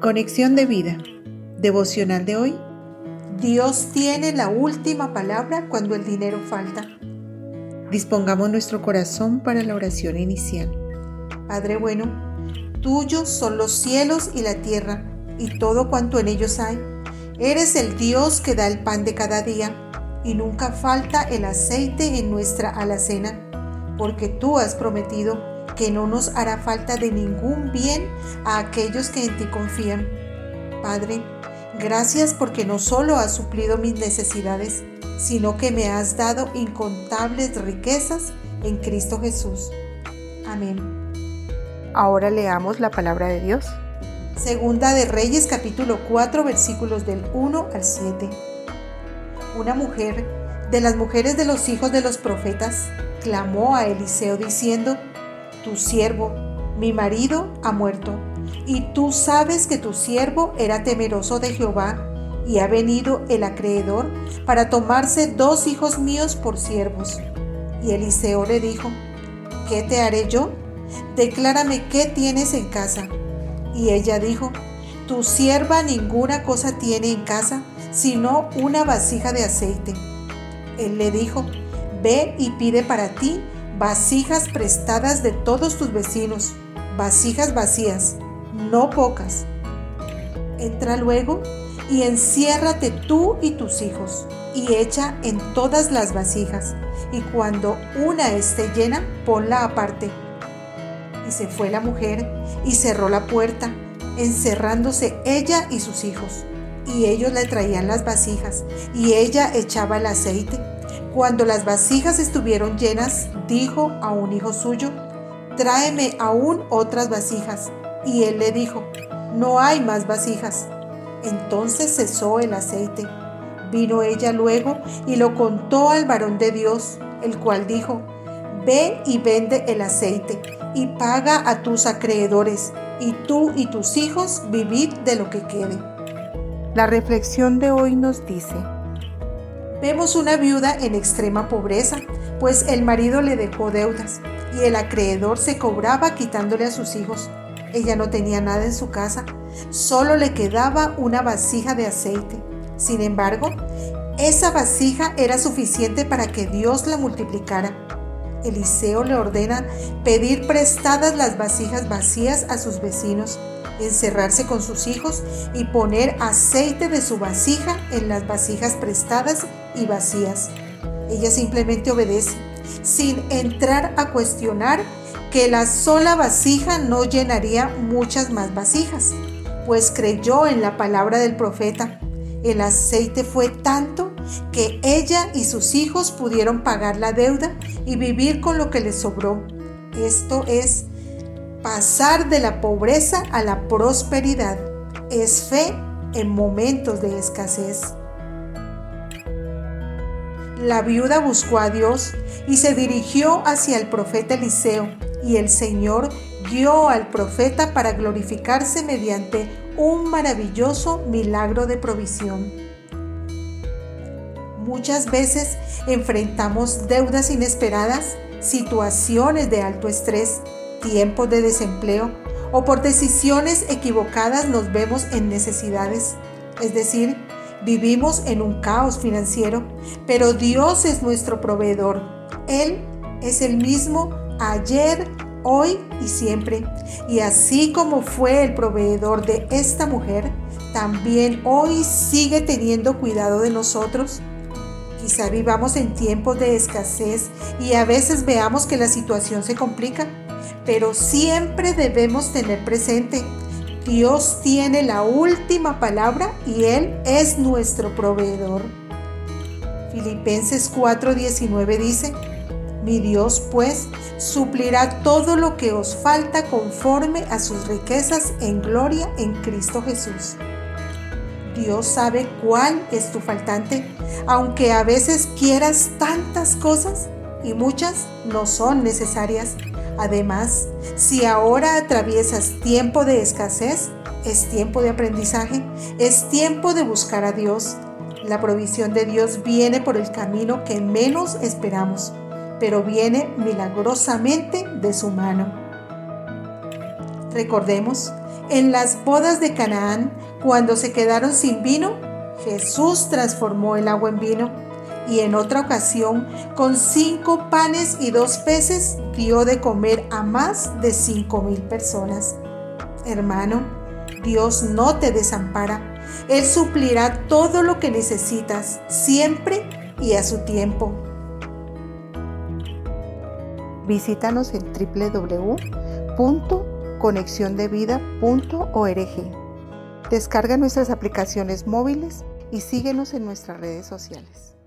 Conexión de vida. Devocional de hoy. Dios tiene la última palabra cuando el dinero falta. Dispongamos nuestro corazón para la oración inicial. Padre bueno, tuyos son los cielos y la tierra y todo cuanto en ellos hay. Eres el Dios que da el pan de cada día y nunca falta el aceite en nuestra alacena, porque tú has prometido que no nos hará falta de ningún bien a aquellos que en ti confían. Padre, gracias porque no solo has suplido mis necesidades, sino que me has dado incontables riquezas en Cristo Jesús. Amén. Ahora leamos la palabra de Dios. Segunda de Reyes capítulo 4 versículos del 1 al 7. Una mujer de las mujeres de los hijos de los profetas clamó a Eliseo diciendo, tu siervo, mi marido, ha muerto, y tú sabes que tu siervo era temeroso de Jehová, y ha venido el acreedor para tomarse dos hijos míos por siervos. Y Eliseo le dijo, ¿qué te haré yo? Declárame qué tienes en casa. Y ella dijo, tu sierva ninguna cosa tiene en casa, sino una vasija de aceite. Él le dijo, ve y pide para ti vasijas prestadas de todos tus vecinos, vasijas vacías, no pocas. Entra luego y enciérrate tú y tus hijos, y echa en todas las vasijas, y cuando una esté llena, ponla aparte. Y se fue la mujer y cerró la puerta, encerrándose ella y sus hijos. Y ellos le traían las vasijas, y ella echaba el aceite cuando las vasijas estuvieron llenas, dijo a un hijo suyo, tráeme aún otras vasijas. Y él le dijo, no hay más vasijas. Entonces cesó el aceite. Vino ella luego y lo contó al varón de Dios, el cual dijo, Ve y vende el aceite y paga a tus acreedores, y tú y tus hijos vivid de lo que quede. La reflexión de hoy nos dice, Vemos una viuda en extrema pobreza, pues el marido le dejó deudas y el acreedor se cobraba quitándole a sus hijos. Ella no tenía nada en su casa, solo le quedaba una vasija de aceite. Sin embargo, esa vasija era suficiente para que Dios la multiplicara. Eliseo le ordena pedir prestadas las vasijas vacías a sus vecinos encerrarse con sus hijos y poner aceite de su vasija en las vasijas prestadas y vacías. Ella simplemente obedece, sin entrar a cuestionar que la sola vasija no llenaría muchas más vasijas, pues creyó en la palabra del profeta. El aceite fue tanto que ella y sus hijos pudieron pagar la deuda y vivir con lo que les sobró. Esto es Pasar de la pobreza a la prosperidad es fe en momentos de escasez. La viuda buscó a Dios y se dirigió hacia el profeta Eliseo, y el Señor guió al profeta para glorificarse mediante un maravilloso milagro de provisión. Muchas veces enfrentamos deudas inesperadas, situaciones de alto estrés, tiempos de desempleo o por decisiones equivocadas nos vemos en necesidades. Es decir, vivimos en un caos financiero, pero Dios es nuestro proveedor. Él es el mismo ayer, hoy y siempre. Y así como fue el proveedor de esta mujer, también hoy sigue teniendo cuidado de nosotros. Quizá vivamos en tiempos de escasez y a veces veamos que la situación se complica pero siempre debemos tener presente, Dios tiene la última palabra y Él es nuestro proveedor. Filipenses 4:19 dice, mi Dios pues suplirá todo lo que os falta conforme a sus riquezas en gloria en Cristo Jesús. Dios sabe cuál es tu faltante, aunque a veces quieras tantas cosas y muchas no son necesarias. Además, si ahora atraviesas tiempo de escasez, es tiempo de aprendizaje, es tiempo de buscar a Dios. La provisión de Dios viene por el camino que menos esperamos, pero viene milagrosamente de su mano. Recordemos, En las bodas de Canaán, cuando se quedaron sin vino, Jesús transformó el agua en vino. Y en otra ocasión, con cinco panes y dos peces, dio de comer a más de cinco mil personas. Hermano, Dios no te desampara. Él suplirá todo lo que necesitas, siempre y a su tiempo. Visítanos en www.conexiondevida.org. Descarga nuestras aplicaciones móviles y síguenos en nuestras redes sociales.